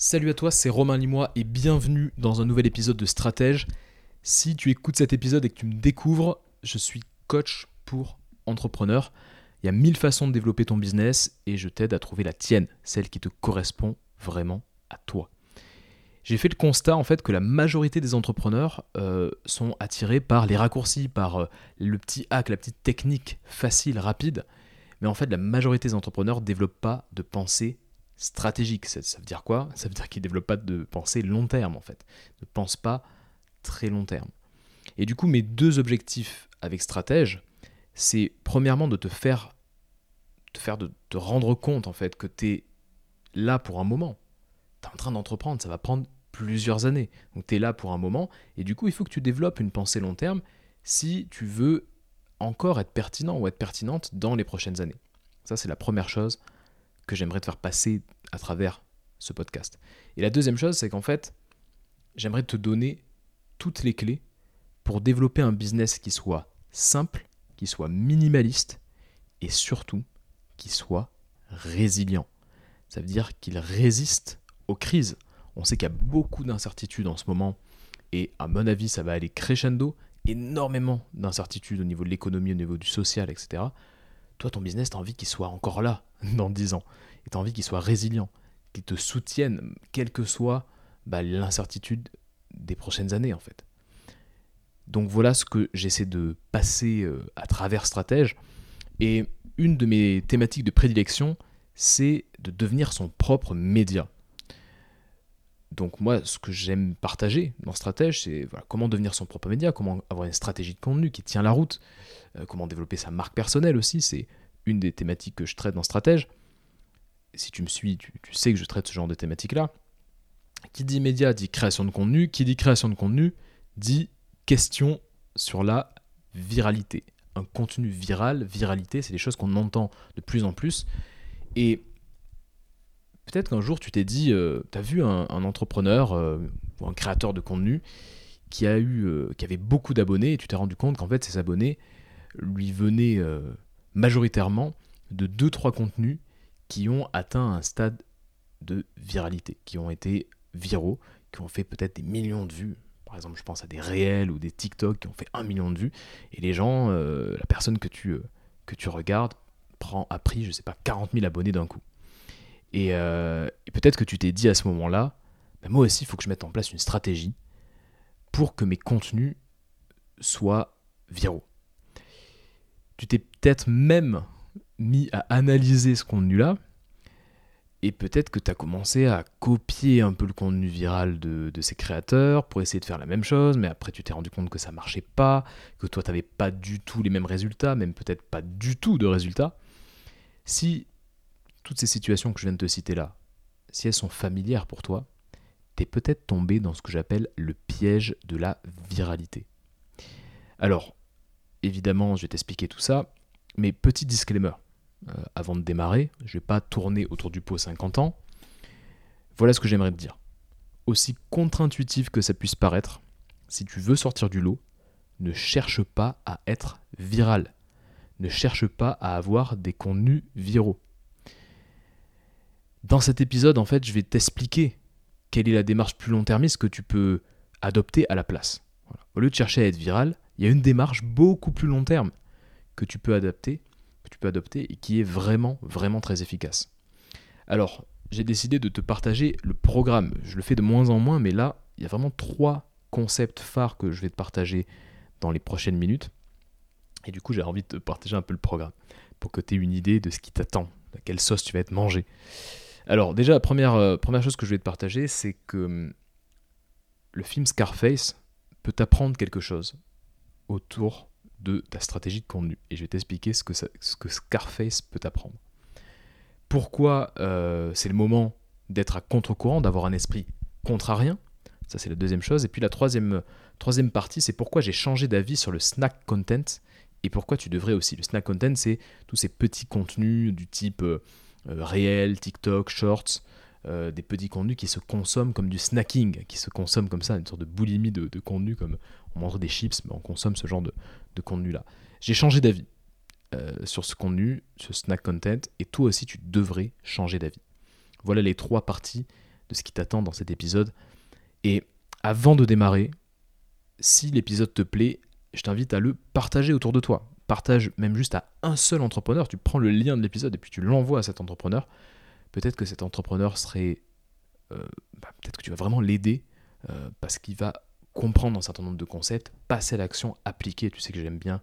Salut à toi, c'est Romain Limois et bienvenue dans un nouvel épisode de Stratège. Si tu écoutes cet épisode et que tu me découvres, je suis coach pour entrepreneurs. Il y a mille façons de développer ton business et je t'aide à trouver la tienne, celle qui te correspond vraiment à toi. J'ai fait le constat en fait que la majorité des entrepreneurs euh, sont attirés par les raccourcis, par euh, le petit hack, la petite technique facile, rapide. Mais en fait, la majorité des entrepreneurs ne développent pas de pensée stratégique. Ça, veut dire quoi? Ça veut dire qu'ils ne développent pas de pensée long terme en fait. Ne pensent pas très long terme. Et du coup, mes deux objectifs avec stratège, c'est premièrement de te faire, te faire de te rendre compte en fait que tu es là pour un moment. Tu es en train d'entreprendre, ça va prendre plusieurs années. Donc tu es là pour un moment et du coup, il faut que tu développes une pensée long terme si tu veux encore être pertinent ou être pertinente dans les prochaines années. Ça, c'est la première chose que j'aimerais te faire passer à travers ce podcast. Et la deuxième chose, c'est qu'en fait, j'aimerais te donner toutes les clés pour développer un business qui soit simple, qui soit minimaliste et surtout qui soit résilient. Ça veut dire qu'il résiste aux crises. On sait qu'il y a beaucoup d'incertitudes en ce moment et à mon avis, ça va aller crescendo, énormément d'incertitudes au niveau de l'économie, au niveau du social, etc toi, ton business, tu as envie qu'il soit encore là dans 10 ans. Et tu as envie qu'il soit résilient, qu'il te soutienne, quelle que soit bah, l'incertitude des prochaines années, en fait. Donc voilà ce que j'essaie de passer euh, à travers Stratège. Et une de mes thématiques de prédilection, c'est de devenir son propre média. Donc moi, ce que j'aime partager dans Stratège, c'est comment devenir son propre média, comment avoir une stratégie de contenu qui tient la route, euh, comment développer sa marque personnelle aussi, c'est une des thématiques que je traite dans Stratège. Si tu me suis, tu, sais que je traite ce genre de thématiques-là. Qui dit média dit création de contenu, qui dit création de contenu dit question sur la viralité. Un contenu viral, viralité, c'est des choses qu'on entend de plus en plus. Et peut-être qu'un jour tu t'es dit, euh, tu as vu un, entrepreneur euh, ou un créateur de contenu qui, a eu, euh, qui avait beaucoup d'abonnés et tu t'es rendu compte qu'en fait ces abonnés lui venaient majoritairement de 2-3 contenus qui ont atteint un stade de viralité, qui ont été viraux, qui ont fait peut-être des millions de vues. Par exemple, je pense à des réels ou des TikTok qui ont fait un million de vues. Et les gens, la personne que tu, tu regardes a pris, je sais pas, 40 000 abonnés d'un coup. Euh, et, peut-être que tu t'es dit à ce moment-là, bah, moi aussi, il faut que je mette en place une stratégie pour que mes contenus soient viraux. Tu t'es peut-être même mis à analyser ce contenu-là, et peut-être que tu as commencé à copier un peu le contenu viral de, de, ces créateurs pour essayer de faire la même chose, mais après tu t'es rendu compte que ça marchait pas, que toi tu n'avais pas du tout les mêmes résultats, même peut-être pas du tout de résultats. Si toutes ces situations que je viens de te citer là, si elles sont familières pour toi, tu es peut-être tombé dans ce que j'appelle le piège de la viralité. Alors, évidemment, je vais t'expliquer tout ça, mais petit disclaimer. Euh, avant de démarrer, je ne vais pas tourner autour du pot 50 ans. Voilà ce que j'aimerais te dire. Aussi contre-intuitif que ça puisse paraître, si tu veux sortir du lot, ne cherche pas à être viral. Ne cherche pas à avoir des contenus viraux. Dans cet épisode, en fait, je vais t'expliquer quelle est la démarche plus long-termiste que tu peux adopter à la place. Au lieu de chercher à être viral, il y a une démarche beaucoup plus long terme que tu peux adapter, que tu peux adopter et qui est vraiment, vraiment très efficace. Alors, j'ai décidé de te partager le programme. Je le fais de moins en moins, mais là, il y a vraiment trois concepts phares que je vais te partager dans les prochaines minutes. Et du coup, j'ai envie de te partager un peu le programme pour que tu aies une idée de ce qui t'attend, à quelle sauce tu vas être mangé. Alors déjà, la première, euh, chose que je vais te partager, c'est que hum, le film Scarface peut t'apprendre quelque chose autour de ta stratégie de contenu. Et je vais t'expliquer ce que, ce que Scarface peut t'apprendre. Pourquoi euh, c'est le moment d'être à contre-courant, d'avoir un esprit contrarien? Ça, c'est la deuxième chose. Et puis la troisième, troisième partie, c'est pourquoi j'ai changé d'avis sur le snack content et pourquoi tu devrais aussi. Le snack content, c'est tous ces petits contenus du type... Euh, euh, réel, TikTok, Shorts, euh, des petits contenus qui se consomment comme du snacking, qui se consomment comme ça, une sorte de boulimie de, contenu, comme on mange des chips, mais on consomme ce genre de, contenu-là. J'ai changé d'avis euh, sur ce contenu, ce snack content, et toi aussi tu devrais changer d'avis. Voilà les trois parties de ce qui t'attend dans cet épisode. Et avant de démarrer, si l'épisode te plaît, je t'invite à le partager autour de toi. Partage même juste à un seul entrepreneur. Tu prends le lien de l'épisode et puis tu l'envoies à cet entrepreneur. Peut-être que cet entrepreneur serait. Euh, bah, peut-être que tu vas vraiment l'aider euh, parce qu'il va comprendre un certain nombre de concepts, passer à l'action, appliquer. Tu sais que j'aime bien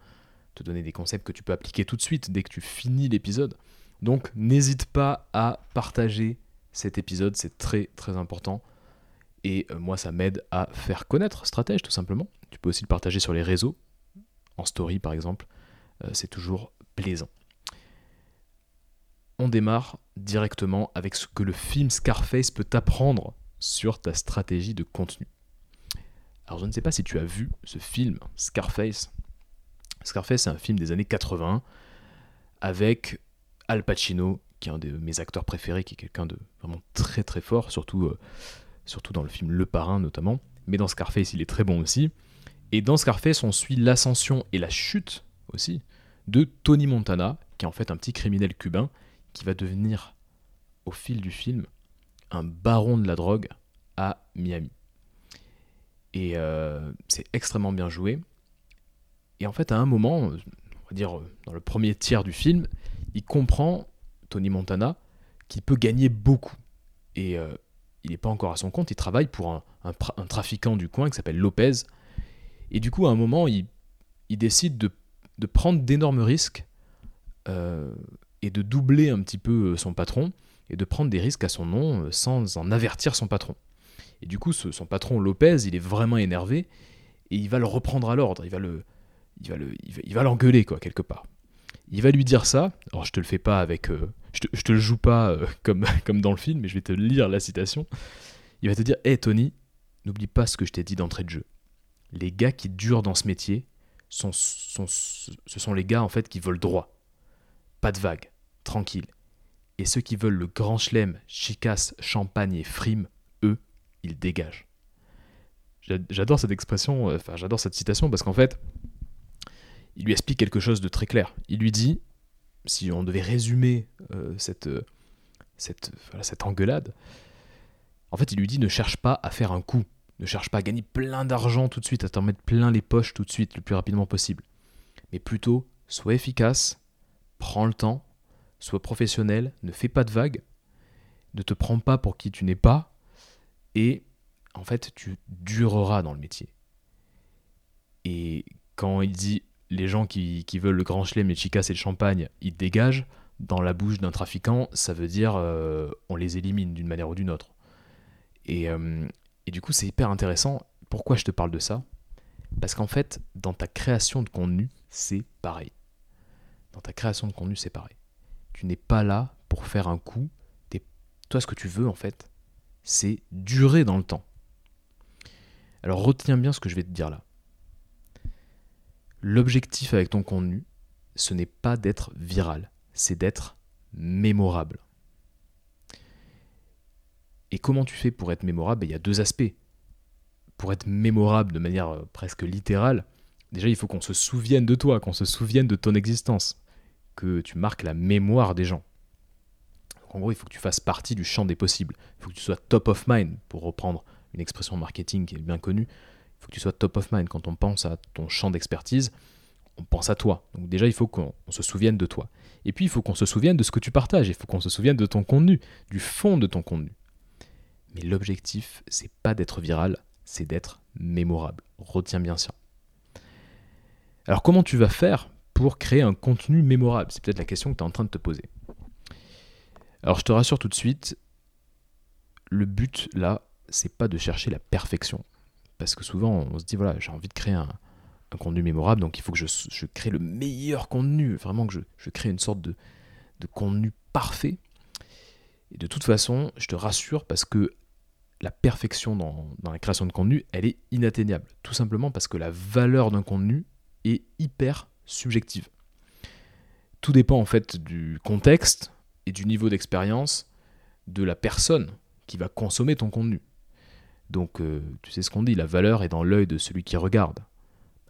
te donner des concepts que tu peux appliquer tout de suite dès que tu finis l'épisode. Donc n'hésite pas à partager cet épisode, c'est très très important. Et euh, moi, ça m'aide à faire connaître Stratège, tout simplement. Tu peux aussi le partager sur les réseaux, en story par exemple. C'est toujours plaisant. On démarre directement avec ce que le film Scarface peut t'apprendre sur ta stratégie de contenu. Alors je ne sais pas si tu as vu ce film Scarface. Scarface, c'est un film des années 80 avec Al Pacino, qui est un de mes acteurs préférés, qui est quelqu'un de vraiment très très fort, surtout euh, surtout dans le film Le Parrain notamment, mais dans Scarface il est très bon aussi. Et dans Scarface on suit l'ascension et la chute aussi de Tony Montana, qui est en fait un petit criminel cubain, qui va devenir au fil du film un baron de la drogue à Miami. Et euh, c'est extrêmement bien joué. Et en fait à un moment, on va dire dans le premier tiers du film, il comprend, Tony Montana, qu'il peut gagner beaucoup. Et euh, il n'est pas encore à son compte, il travaille pour un, trafiquant du coin qui s'appelle Lopez. Et du coup, à un moment, il, décide de, prendre d'énormes risques euh, et de doubler un petit peu euh, son patron et de prendre des risques à son nom euh, sans en avertir son patron. Et du coup, son patron Lopez, il est vraiment énervé et il va le reprendre à l'ordre, il va le, il va le, il va l'engueuler quoi quelque part. Il va lui dire ça. Alors je te le fais pas avec, je te, te le joue pas euh, comme, comme dans le film, mais je vais te lire la citation. Il va te dire Hé hey, Tony, n'oublie pas ce que je t'ai dit d'entrée de jeu. Les gars qui durent dans ce métier, sont, sont, ce sont les gars en fait qui veulent droit. Pas de vagues, tranquille. Et ceux qui veulent le grand chelem, chicasse, champagne et frime, eux, ils dégagent. J'adore cette expression, euh, enfin j'adore cette citation parce qu'en fait, il lui explique quelque chose de très clair. Il lui dit si on devait résumer euh, cette, euh, cette, cette engueulade, en fait, il lui dit ne cherche pas à faire un coup, ne cherche pas à gagner plein d'argent tout de suite, à t'en mettre plein les poches tout de suite, le plus rapidement possible. Mais plutôt, sois efficace, prends le temps, sois professionnel, ne fais pas de vagues, ne te prends pas pour qui tu n'es pas, et en fait, tu dureras dans le métier. Et quand il dit les gens qui, veulent le grand chelem, les chicas et le champagne, ils dégagent. Dans la bouche d'un trafiquant, ça veut dire euh, on les élimine d'une manière ou d'une autre. Et, euh, et du coup, c'est hyper intéressant. Pourquoi je te parle de ça? Parce qu'en fait, dans ta création de contenu, c'est pareil. Dans ta création de contenu, c'est pareil. Tu n'es pas là pour faire un coup. Toi, ce que tu veux, en fait, c'est durer dans le temps. Alors retiens bien ce que je vais te dire là. L'objectif avec ton contenu, ce n'est pas d'être viral, c'est d'être mémorable. Et comment tu fais pour être mémorable? Ben, Il y a deux aspects. Pour être mémorable de manière euh, presque littérale, déjà il faut qu'on se souvienne de toi, qu'on se souvienne de ton existence, que tu marques la mémoire des gens. en gros, il faut que tu fasses partie du champ des possibles. Il faut que tu sois top of mind, pour reprendre une expression marketing qui est bien connue faut que tu sois top of mind. Quand on pense à ton champ d'expertise, on pense à toi. Donc déjà, il faut qu'on se souvienne de toi. Et puis, il faut qu'on se souvienne de ce que tu partages. Il faut qu'on se souvienne de ton contenu, du fond de ton contenu. Mais l'objectif, c'est pas d'être viral, c'est d'être mémorable. Retiens bien ça. Alors, comment tu vas faire pour créer un contenu mémorable C'est peut-être la question que tu es en train de te poser. Alors, je te rassure tout de suite, le but là, c'est pas de chercher la perfection. Parce que souvent, on se dit, voilà, j'ai envie de créer un, contenu mémorable, donc il faut que je, crée le meilleur contenu, vraiment que je, crée une sorte de, contenu parfait. Et de toute façon, je te rassure parce que la perfection dans, dans, la création de contenu, elle est inatteignable. Tout simplement parce que la valeur d'un contenu est hyper subjective. Tout dépend en fait du contexte et du niveau d'expérience de la personne qui va consommer ton contenu. Donc, euh, tu sais ce qu'on dit, la valeur est dans l'œil de celui qui regarde.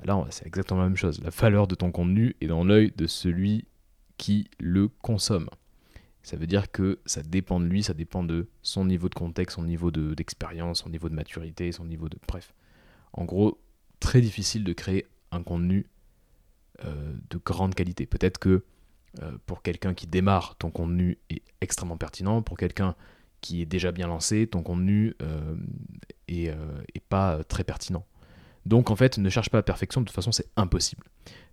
Là, c'est exactement la même chose. La valeur de ton contenu est dans l'œil de celui qui le consomme. Ça veut dire que ça dépend de lui, ça dépend de son niveau de contexte, son niveau d'expérience, son niveau de maturité, son niveau de... Bref. En gros, très difficile de créer un contenu de grande qualité. Peut-être que euh, pour quelqu'un qui démarre, ton contenu est extrêmement pertinent. Pour quelqu'un qui est déjà bien lancé, ton contenu euh, est, pas très pertinent. Donc en fait, ne cherche pas la perfection, de toute façon c'est impossible.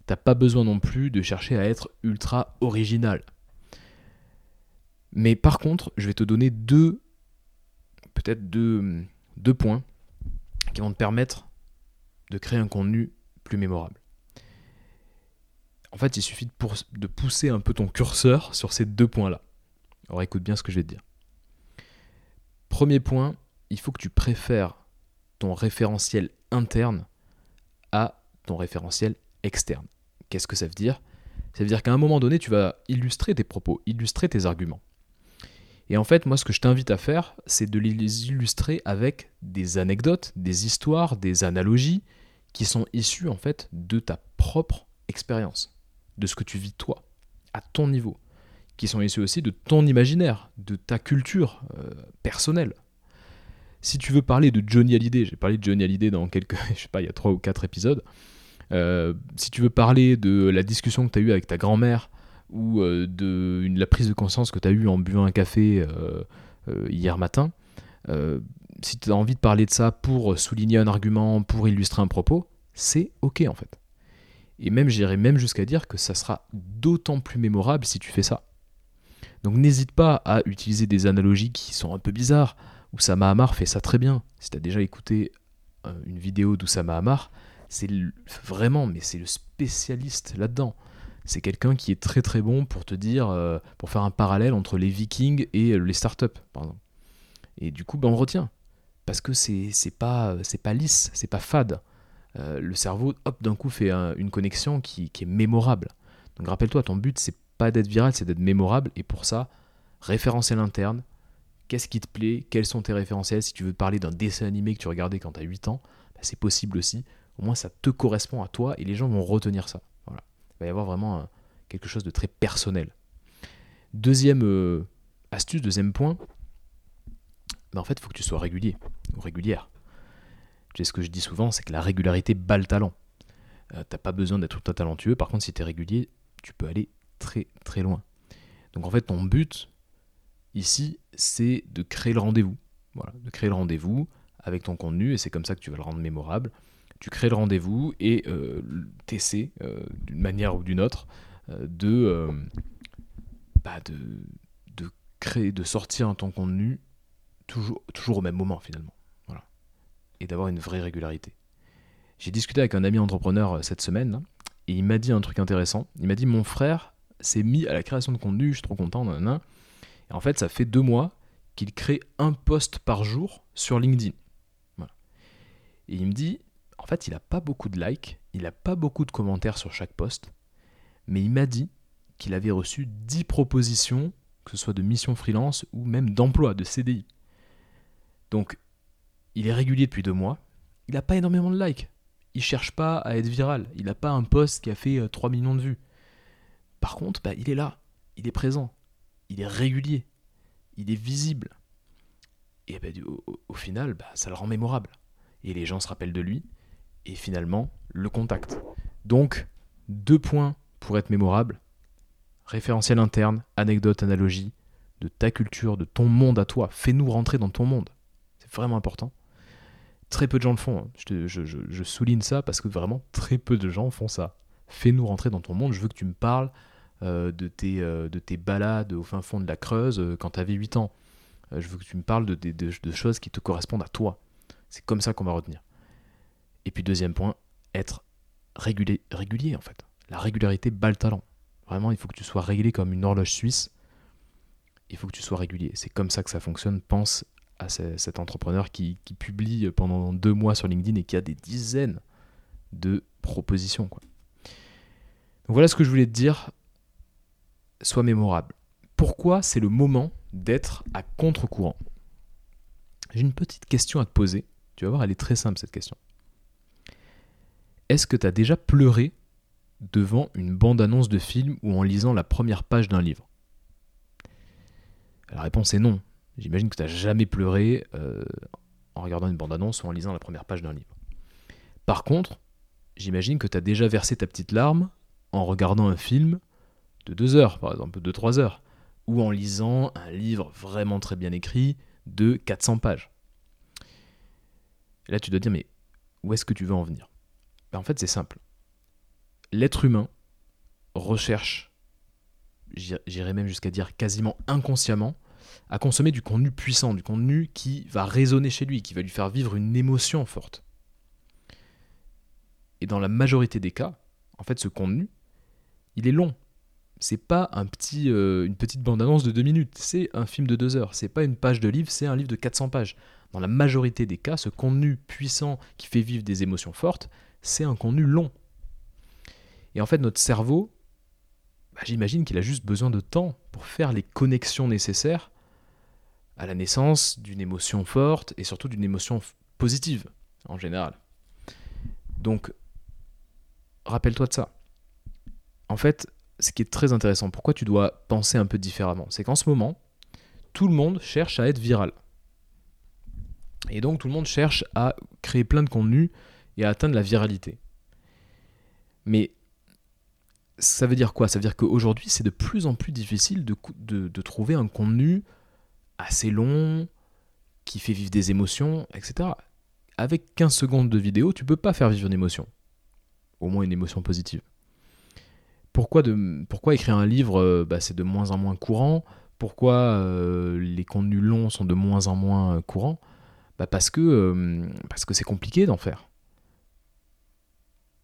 T'as pas besoin non plus de chercher à être ultra original. Mais par contre, je vais te donner deux, peut-être deux, deux points qui vont te permettre de créer un contenu plus mémorable. En fait, il suffit de, pousser un peu ton curseur sur ces deux points-là. Alors écoute bien ce que je vais te dire. Premier point, il faut que tu préfères ton référentiel interne à ton référentiel externe. Qu'est-ce que ça veut dire? Ça veut dire qu'à un moment donné, tu vas illustrer tes propos, illustrer tes arguments. Et en fait, moi, ce que je t'invite à faire, c'est de les illustrer avec des anecdotes, des histoires, des analogies qui sont issues en fait de ta propre expérience de ce que tu vis toi, à ton niveau, qui sont issus aussi de ton imaginaire, de ta culture euh, personnelle. Si tu veux parler de Johnny Hallyday, j'ai parlé de Johnny Hallyday dans quelques, je sais pas, il y a trois ou quatre épisodes. Euh, si tu veux parler de la discussion que tu as eue avec ta grand-mère ou euh, de la prise de conscience que tu as eue en buvant un café hier matin, si tu as envie de parler de ça pour souligner un argument, pour illustrer un propos, c'est ok en fait. Et même, j'irais même jusqu'à dire que ça sera d'autant plus mémorable si tu fais ça. Donc n'hésite pas à utiliser des analogies qui sont un peu bizarres. Oussama Hamar fait ça très bien. Si tu as déjà écouté euh, une vidéo d'Oussama Hamar, c'est vraiment, mais c'est le spécialiste là-dedans. C'est quelqu'un qui est très très bon pour te dire, euh, pour faire un parallèle entre les vikings et les startups, par. Et du coup, ben, on retient. Parce que c'est pas, pas lisse, c'est pas fade. Euh, le cerveau, hop, d'un coup fait une connexion qui, est mémorable. Donc rappelle-toi, ton but, c'est pas d'être viral, c'est d'être mémorable. Et pour ça, référentiel interne, qu'est-ce qui te plaît, quels sont tes référentiels? Si tu veux parler d'un dessin animé que tu regardais quand tu as 8 ans, bah, c'est possible aussi. Au moins, ça te correspond à toi et les gens vont retenir ça. Il va y avoir vraiment quelque chose de très personnel. Deuxième euh, astuce, deuxième point, bah, en fait, il faut que tu sois régulier ou régulière. Sais, ce que je dis souvent, c'est que la régularité bat le talent. Euh, t'as pas besoin d'être tout talentueux. Par contre, si tu es régulier, tu peux aller très très loin. Donc en fait, ton but ici, c'est de créer le rendez-vous. Voilà, de créer le rendez-vous avec ton contenu, et c'est comme ça que tu vas le rendre mémorable. Tu crées le rendez-vous et euh, t'essaies, euh, d'une manière ou d'une autre, euh, de, bah de créer, de sortir ton contenu toujours, toujours au même moment finalement et d'avoir une vraie régularité. J'ai discuté avec un ami entrepreneur euh, cette semaine et il m'a dit un truc intéressant. Il m'a dit Mon frère s'est mis à la création de contenu, je suis trop content. Et en fait, ça fait deux mois qu'il crée un post par jour sur LinkedIn. Et il me dit En fait, il n'a pas beaucoup de likes, il n'a pas beaucoup de commentaires sur chaque post, mais il m'a dit qu'il avait reçu 10 propositions, que ce soit de mission freelance ou même d'emploi, de CDI. Donc il est régulier depuis deux mois. Il n'a pas énormément de likes. Il cherche pas à être viral. Il n'a pas un post qui a fait 3 euh, millions de vues. Par contre, bah, il est là. Il est présent. Il est régulier. Il est visible. Et bah, au, final, bah, ça le rend mémorable. Et les gens se rappellent de lui. Et finalement, le contact. Donc, deux points pour être mémorable. Référentiel interne, anecdote, analogie, de ta culture, de ton monde à toi. Fais-nous rentrer dans ton monde. C'est vraiment important. Très peu de gens le font. Hein. Je, souligne ça parce que vraiment très peu de gens font ça. Fais-nous rentrer dans ton monde. Je veux que tu me parles euh, de, tes, euh, de tes balades au fin fond de la Creuse euh, quand tu avais 8 ans. je veux que tu me parles de, choses qui te correspondent à toi. C'est comme ça qu'on va retenir. Et puis deuxième point, être régulier, régulier en fait. La régularité bat le talent. Vraiment, il faut que tu sois régulier comme une horloge suisse. Il faut que tu sois régulier. C'est comme ça que ça fonctionne. Pense cet entrepreneur qui, publie pendant deux mois sur LinkedIn et qui a des dizaines de propositions. Voilà ce que je voulais te dire. Sois mémorable. Pourquoi c'est le moment d'être à contre-courant? J'ai une petite question à te poser. Tu vas voir, elle est très simple cette question. Est-ce que tu as déjà pleuré devant une bande-annonce de film ou en lisant la première page d'un livre? La réponse est non. J'imagine que tu n'as jamais pleuré euh, en regardant une bande-annonce ou en lisant la première page d'un livre. Par contre, j'imagine que tu as déjà versé ta petite larme en regardant un film de 2 heures, par exemple, de 3 heures, ou en lisant un livre vraiment très bien écrit de 400 pages. Là, tu dois dire, mais où est-ce que tu veux en venir? Ben, En fait, c'est simple. L'être humain recherche, j'irais même jusqu'à dire quasiment inconsciemment, à consommer du contenu puissant, du contenu qui va résonner chez lui, qui va lui faire vivre une émotion forte. Et dans la majorité des cas, en fait, ce contenu, il est long. C'est pas un petit, euh, une petite bande-annonce de deux minutes, c'est un film de deux heures. C'est pas une page de livre, c'est un livre de 400 pages. Dans la majorité des cas, ce contenu puissant qui fait vivre des émotions fortes, c'est un contenu long. Et en fait, notre cerveau, bah, j'imagine qu'il a juste besoin de temps pour faire les connexions nécessaires à la naissance d'une émotion forte et surtout d'une émotion positive en général. Donc, rappelle-toi de ça. En fait, ce qui est très intéressant, pourquoi tu dois penser un peu différemment, c'est qu'en ce moment, tout le monde cherche à être viral. Et donc tout le monde cherche à créer plein de contenus et à atteindre la viralité. Mais ça veut dire quoi? Ça veut dire qu'aujourd'hui, c'est de plus en plus difficile de, de, trouver un contenu assez long, qui fait vivre des émotions, etc. Avec 15 secondes de vidéo, tu peux pas faire vivre une émotion. Au moins une émotion positive. Pourquoi, de, pourquoi écrire un livre, euh, bah, c'est de moins en moins courant? Pourquoi euh, les contenus longs sont de moins en moins euh, courants? Bah, Parce que parce que c'est compliqué d'en faire.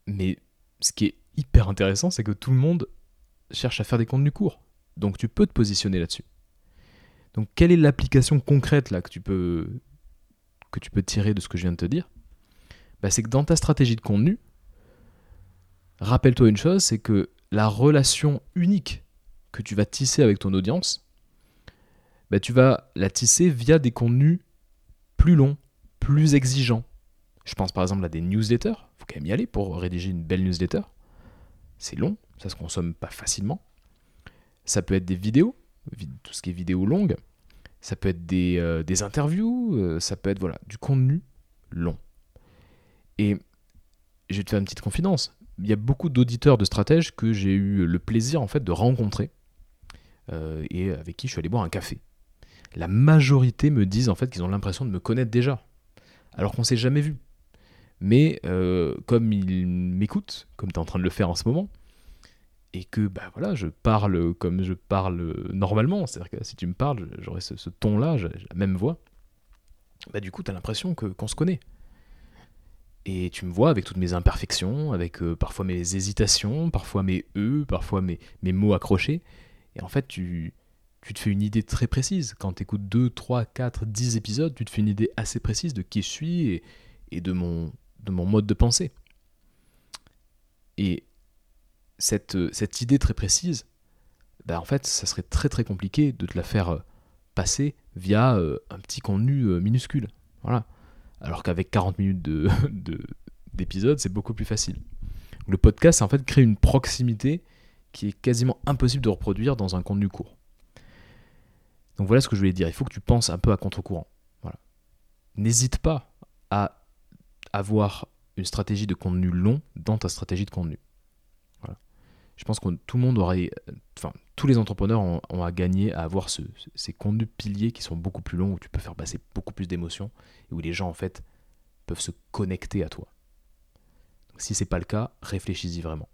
Mais ce qui est hyper intéressant, c'est que tout le monde cherche à faire des contenus courts. Donc tu peux te positionner là-dessus. Donc quelle est l'application concrète là que tu peux que tu peux tirer de ce que je viens de te dire? Bah, C'est que dans ta stratégie de contenu, rappelle-toi une chose, c'est que la relation unique que tu vas tisser avec ton audience, bah, tu vas la tisser via des contenus plus longs, plus exigeants. Je pense par exemple à des newsletters, il faut quand même y aller pour rédiger une belle newsletter. C'est long, ça se consomme pas facilement. Ça peut être des vidéos, tout ce qui est vidéo longue. Ça peut être des, euh, interviews, euh, ça peut être voilà, du contenu long. Et je vais te faire une petite confidence. Il y a beaucoup d'auditeurs de stratèges que j'ai eu le plaisir en fait de rencontrer euh, et avec qui je suis allé boire un café. La majorité me disent en fait qu'ils ont l'impression de me connaître déjà, alors qu'on s'est jamais vu. Mais comme ils m'écoutent, comme tu es en train de le faire en ce moment, et que bah voilà, je parle comme je parle normalement, c'est-à-dire que si tu me parles, j'aurais ce, ton-là, la même voix, bah du coup, tu as l'impression que, qu'on se connaît. Et tu me vois avec toutes mes imperfections, avec euh, parfois mes hésitations, parfois mes E, parfois mes, mes mots accrochés. Et en fait, tu, tu te fais une idée très précise. Quand tu écoutes 2, 3, 4, 10 épisodes, tu te fais une idée assez précise de qui je suis et, et de, mon, de mon mode de pensée. Et cette, euh, cette idée très précise, bah en fait, ça serait très très compliqué de te la faire euh, passer via euh, un petit contenu minuscule. Voilà. Alors qu'avec 40 minutes de, d'épisode, c'est beaucoup plus facile. Le podcast, en fait, crée une proximité qui est quasiment impossible de reproduire dans un contenu court. Donc voilà ce que je voulais dire. Il faut que tu penses un peu à contre-courant. Voilà. N'hésite pas à avoir une stratégie de contenu long dans ta stratégie de contenu je pense que tout le monde aurait, enfin, tous les entrepreneurs ont, à gagner à avoir ces contenus piliers qui sont beaucoup plus longs, où tu peux faire passer beaucoup plus d'émotions et où les gens, en fait, peuvent se connecter à toi. Donc, si c'est pas le cas, réfléchis-y vraiment.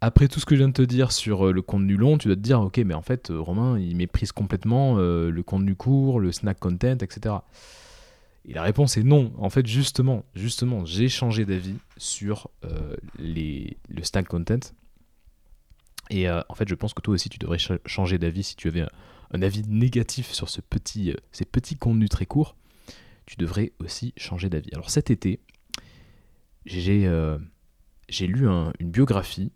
Après tout ce que je viens de te dire sur euh, le contenu long, tu dois te dire, ok, mais en fait, euh, Romain, il méprise complètement euh, le contenu court, le snack content, etc. Et la réponse est non. En fait, justement, justement, j'ai changé d'avis sur euh, le stack content. Et euh, en fait, je pense que toi aussi, tu devrais changer d'avis si tu avais un, avis négatif sur ce petit, euh, ces petits contenus très courts. Tu devrais aussi changer d'avis. Alors cet été, j'ai j'ai lu une biographie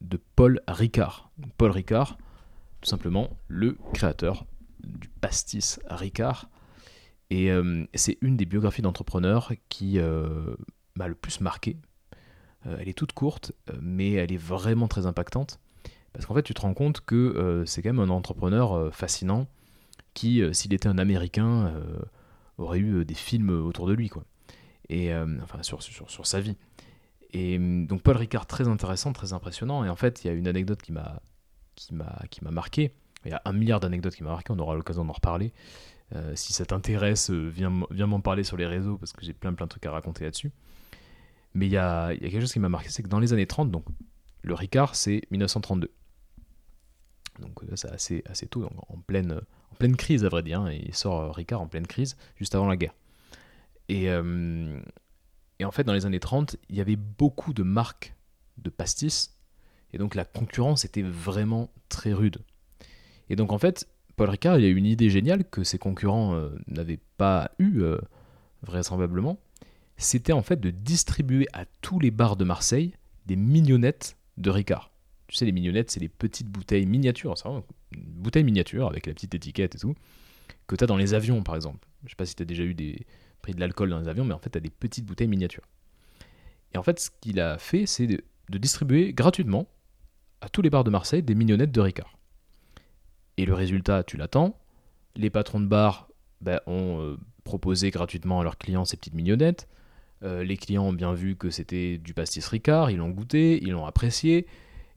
de Paul Ricard. Paul Ricard, tout simplement le créateur du pastis Ricard, et euh, c'est une des biographies d'entrepreneurs qui euh, m'a le plus marqué. Euh, elle est toute courte, mais elle est vraiment très impactante. Parce qu'en fait, tu te rends compte que c'est quand même un entrepreneur fascinant qui, s'il était un Américain, aurait eu des films autour de lui, quoi. Et enfin, sur, sur, sur, sa vie. Et donc, Paul Ricard, très intéressant, très impressionnant. Et en fait, il y a une anecdote qui m'a qui m'a marqué. Il y a un milliard d'anecdotes qui m'a marqué. On aura l'occasion d'en reparler. si ça t'intéresse, viens, viens m'en parler sur les réseaux parce que j'ai plein plein de trucs à raconter là-dessus. Mais il y a, quelque chose qui m'a marqué, c'est que dans les années 30, donc le Ricard, c'est 1932. Donc euh, c'est assez, tôt, en, pleine, en pleine crise à vrai dire. Hein, il sort euh, Ricard en pleine crise, juste avant la guerre. Euh, et en fait, dans les années 30, il y avait beaucoup de marques de pastis. Et donc la concurrence était vraiment très rude. Et donc en fait, Paul Ricard, il a eu une idée géniale que ses concurrents n'avaient pas eu, vraisemblablement. C'était en fait de distribuer à tous les bars de Marseille des mignonnettes de Ricard. Tu sais, les mignonnettes, c'est les petites bouteilles miniatures, c'est une bouteille miniature avec la petite étiquette et tout, que tu as dans les avions par exemple. Je sais pas si tu as déjà eu des pris de l'alcool dans les avions, mais en fait, tu as des petites bouteilles miniatures. Et en fait, ce qu'il a fait, c'est de, distribuer gratuitement à tous les bars de Marseille des mignonnettes de Ricard. Et le résultat, tu l'attends. Les patrons de bars ben, ont euh, proposé gratuitement à leurs clients ces petites mignonnettes. Euh, les clients ont bien vu que c'était du pastis Ricard, ils l'ont goûté, ils l'ont apprécié.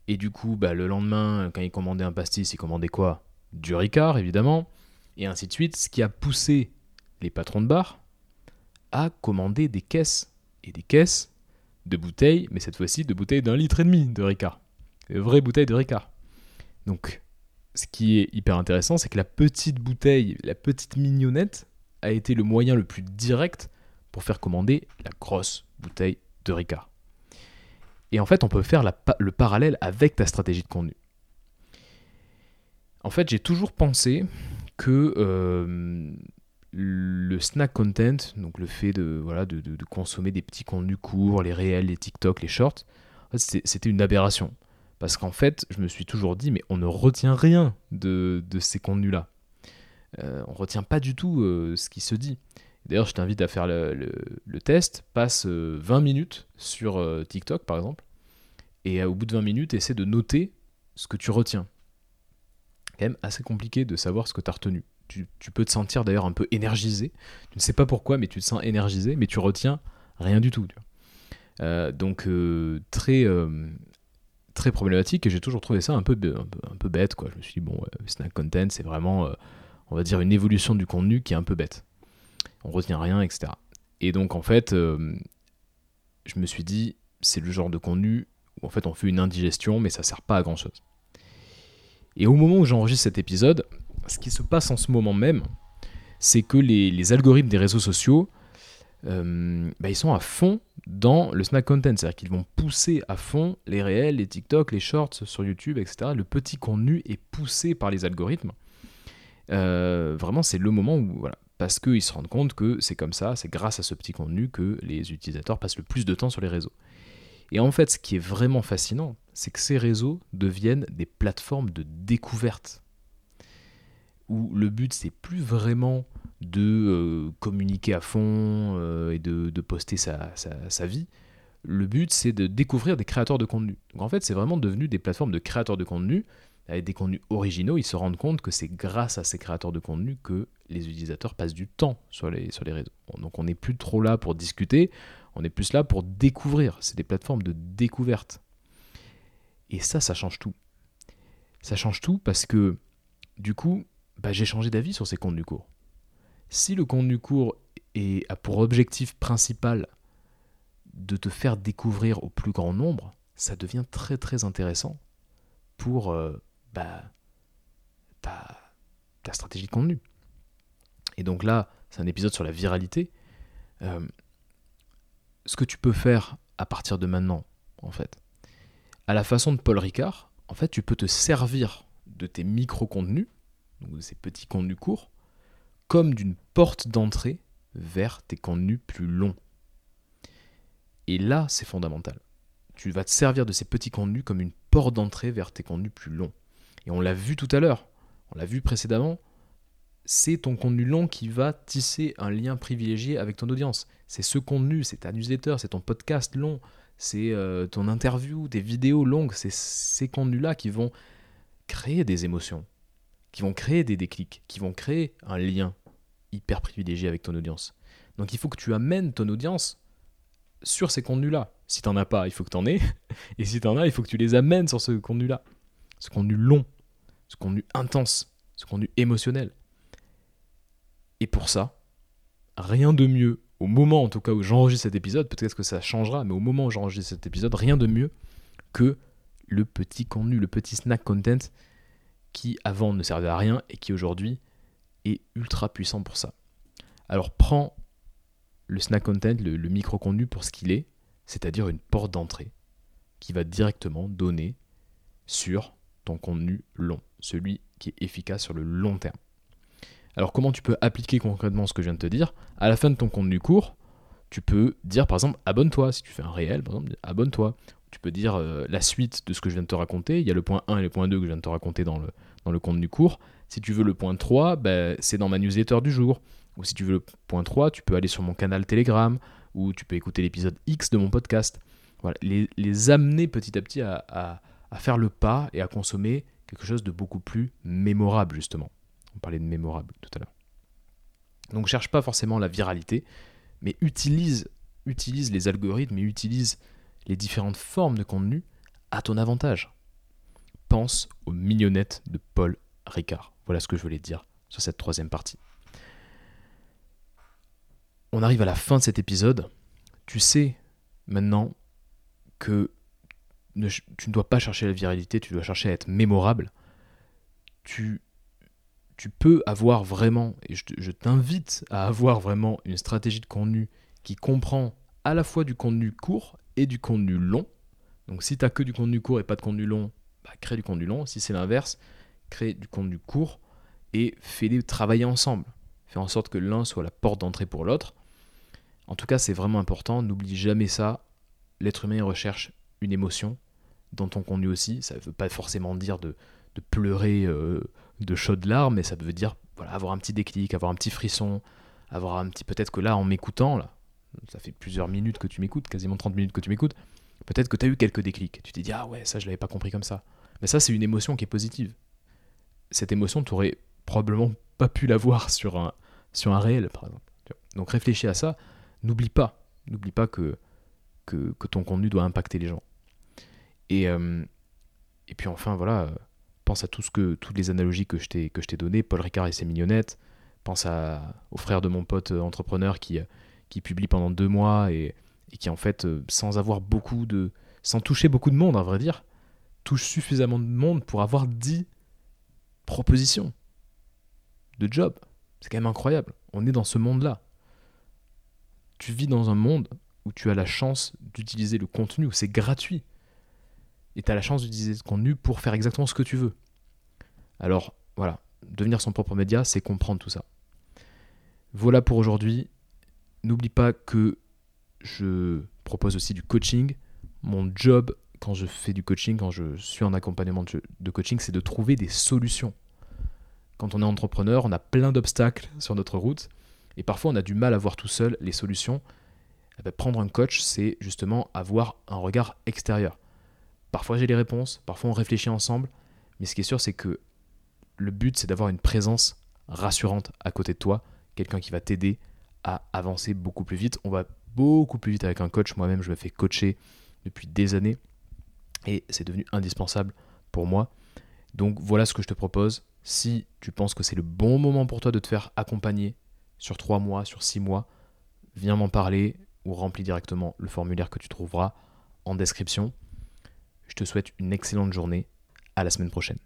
Et du coup, bah, le lendemain, quand ils commandaient un pastis, ils commandaient quoi? Du Ricard, évidemment. Et ainsi de suite, ce qui a poussé les patrons de bar à commander des caisses. Et des caisses de bouteilles, mais cette fois-ci de bouteilles d'un litre et demi de Ricard. De vraies bouteilles de Ricard. Donc, ce qui est hyper intéressant, c'est que la petite bouteille, la petite mignonnette, a été le moyen le plus direct pour faire commander la grosse bouteille de Ricard. Et en fait, on peut faire le parallèle avec ta stratégie de contenu. En fait, j'ai toujours pensé que euh, le snack content, donc le fait de, consommer des petits contenus courts, les réels, les TikTok, les shorts, c'était une aberration. Parce qu'en fait, je me suis toujours dit, mais on ne retient rien de, ces contenus-là. Euh, on ne retient pas du tout euh, ce qui se dit. D'ailleurs, je t'invite à faire le, test. Passe 20 euh, minutes sur euh, TikTok, par exemple, et au bout de 20 minutes, essaie de noter ce que tu retiens. Quand même assez compliqué de savoir ce que tu as retenu. Tu, peux te sentir d'ailleurs un peu énergisé. Tu ne sais pas pourquoi, mais tu te sens énergisé, mais tu retiens rien du tout. donc, très, très problématique, et j'ai toujours trouvé ça un peu, un peu, bête. Quoi. Je me suis dit, bon, snack content, c'est vraiment, on va dire, une évolution du contenu qui est un peu bête on retient rien, etc. Et donc en fait, euh, je me suis dit, c'est le genre de contenu où en fait on fait une indigestion, mais ça sert pas à grand chose. Et au moment où j'enregistre cet épisode, ce qui se passe en ce moment même, c'est que les, algorithmes des réseaux sociaux, euh, bah, ils sont à fond dans le snack content, c'est-à-dire qu'ils vont pousser à fond les réels, les TikTok, les shorts sur YouTube, etc. Le petit contenu est poussé par les algorithmes. Euh, vraiment, c'est le moment où parce qu'ils se rendent compte que c'est comme ça, c'est grâce à ce petit contenu que les utilisateurs passent le plus de temps sur les réseaux. Et en fait, ce qui est vraiment fascinant, c'est que ces réseaux deviennent des plateformes de découverte, où le but, c'est plus vraiment de euh, communiquer à fond euh, et de, poster sa, sa, vie. Le but, c'est de découvrir des créateurs de contenu. Donc en fait, c'est vraiment devenu des plateformes de créateurs de contenu avec des contenus originaux, ils se rendent compte que c'est grâce à ces créateurs de contenu que les utilisateurs passent du temps sur les, sur les réseaux. donc on n'est plus trop là pour discuter, on est plus là pour découvrir. C'est des plateformes de découverte. Et ça, ça change tout. Ça change tout parce que du coup, bah, j'ai changé d'avis sur ces contenus courts. Si le contenu court a pour objectif principal de te faire découvrir au plus grand nombre, ça devient très très intéressant pour euh, bah, ta, stratégie de contenu. Et donc là, c'est un épisode sur la viralité. Euh, ce que tu peux faire à partir de maintenant, en fait, à la façon de Paul Ricard, en fait, tu peux te servir de tes micro-contenus, donc de ces petits contenus courts, comme d'une porte d'entrée vers tes contenus plus longs. Et là, c'est fondamental. Tu vas te servir de ces petits contenus comme une porte d'entrée vers tes contenus plus longs. Et on l'a vu tout à l'heure, on l'a vu précédemment, c'est ton contenu long qui va tisser un lien privilégié avec ton audience. C'est ce contenu, c'est ta newsletter, c'est ton podcast long, c'est euh, ton interview, des vidéos longues, c'est ces contenus-là qui vont créer des émotions, qui vont créer des déclics, qui vont créer un lien hyper privilégié avec ton audience. Donc il faut que tu amènes ton audience sur ces contenus-là. Si t'en as pas, il faut que t'en aies. Et si t'en as, il faut que tu les amènes sur ce contenu-là. Ce contenu long, ce contenu intense, ce contenu émotionnel. Et pour ça, rien de mieux, au moment en tout cas où j'enregistre cet épisode, peut-être que ça changera, mais au moment où j'enregistre cet épisode, rien de mieux que le petit contenu, le petit snack content qui avant ne servait à rien et qui aujourd'hui est ultra puissant pour ça. Alors prends le snack content, le, micro contenu pour ce qu'il est, c'est-à-dire une porte d'entrée qui va directement donner sur ton contenu long, celui qui est efficace sur le long terme. Alors comment tu peux appliquer concrètement ce que je viens de te dire? À la fin de ton contenu court, tu peux dire par exemple abonne-toi, si tu fais un réel, par exemple, abonne-toi. Tu peux dire euh, la suite de ce que je viens de te raconter. Il y a le point 1 et le point 2 que je viens de te raconter dans le, dans le contenu court. Si tu veux le point 3, ben, c'est dans ma newsletter du jour. Ou si tu veux le point 3, tu peux aller sur mon canal Telegram ou tu peux écouter l'épisode X de mon podcast. Voilà, les, amener petit à petit à, faire le pas et à consommer quelque chose de beaucoup plus mémorable, justement. On parlait de mémorable tout à l'heure. Donc cherche pas forcément la viralité, mais utilise, les algorithmes et utilise les différentes formes de contenu à ton avantage. Pense aux mignonnettes de Paul Ricard. Voilà ce que je voulais dire sur cette troisième partie on arrive à la fin de cet épisode. Tu sais maintenant que tu ne dois pas chercher la viralité, tu dois chercher à être mémorable. Tu, tu peux avoir vraiment, et je, t'invite à avoir vraiment une stratégie de contenu qui comprend à la fois du contenu court et du contenu long. Donc si tu n'as que du contenu court et pas de contenu long, bah, crée du contenu long. Si c'est l'inverse, crée du contenu court et fais-les travailler ensemble. Fais en sorte que l'un soit la porte d'entrée pour l'autre. En tout cas, c'est vraiment important. N'oublie jamais ça. L'être humain recherche une émotion dans ton contenu aussi. Ça ne veut pas forcément dire de, pleurer euh, de chaudes larmes, mais ça veut dire avoir un petit déclic, avoir un petit frisson, avoir un petit. Peut-être que là, en m'écoutant, là, ça fait plusieurs minutes que tu m'écoutes, quasiment 30 minutes que tu m'écoutes, peut-être que tu as eu quelques déclics. Tu t'es dit, ah ouais, ça, je l'avais pas compris comme ça. Mais ça, c'est une émotion qui est positive. Cette émotion, tu aurais probablement pas pu l'avoir sur un, sur un réel, par exemple. Donc réfléchis à ça n'oublie pas, n'oublie pas que, que, ton contenu doit impacter les gens. Et, euh, et puis enfin, voilà, pense à tout ce que, toutes les analogies que je t'ai données, Paul Ricard et ses mignonnettes, pense à, au frère de mon pote euh, entrepreneur qui, qui publie pendant deux mois et, et qui en fait, euh, sans avoir beaucoup de... sans toucher beaucoup de monde, à vrai dire, touche suffisamment de monde pour avoir 10 propositions de job. C'est quand même incroyable. On est dans ce monde-là tu vis dans un monde où tu as la chance d'utiliser le contenu, où c'est gratuit. Et tu as la chance d'utiliser ce contenu pour faire exactement ce que tu veux. Alors voilà, devenir son propre média, c'est comprendre tout ça. Voilà pour aujourd'hui. N'oublie pas que je propose aussi du coaching. Mon job quand je fais du coaching, quand je suis en accompagnement de coaching, c'est de trouver des solutions. Quand on est entrepreneur, on a plein d'obstacles sur notre route et parfois, on a du mal à voir tout seul les solutions. Eh ben, prendre un coach, c'est justement avoir un regard extérieur. Parfois, j'ai les réponses, parfois, on réfléchit ensemble. Mais ce qui est sûr, c'est que le but, c'est d'avoir une présence rassurante à côté de toi, quelqu'un qui va t'aider à avancer beaucoup plus vite. On va beaucoup plus vite avec un coach. Moi-même, je me fais coacher depuis des années et c'est devenu indispensable pour moi. Donc voilà ce que je te propose. Si tu penses que c'est le bon moment pour toi de te faire accompagner sur 3 mois, sur 6 mois, viens m'en parler ou remplis directement le formulaire que tu trouveras en description. Je te souhaite une excellente journée. À la semaine prochaine.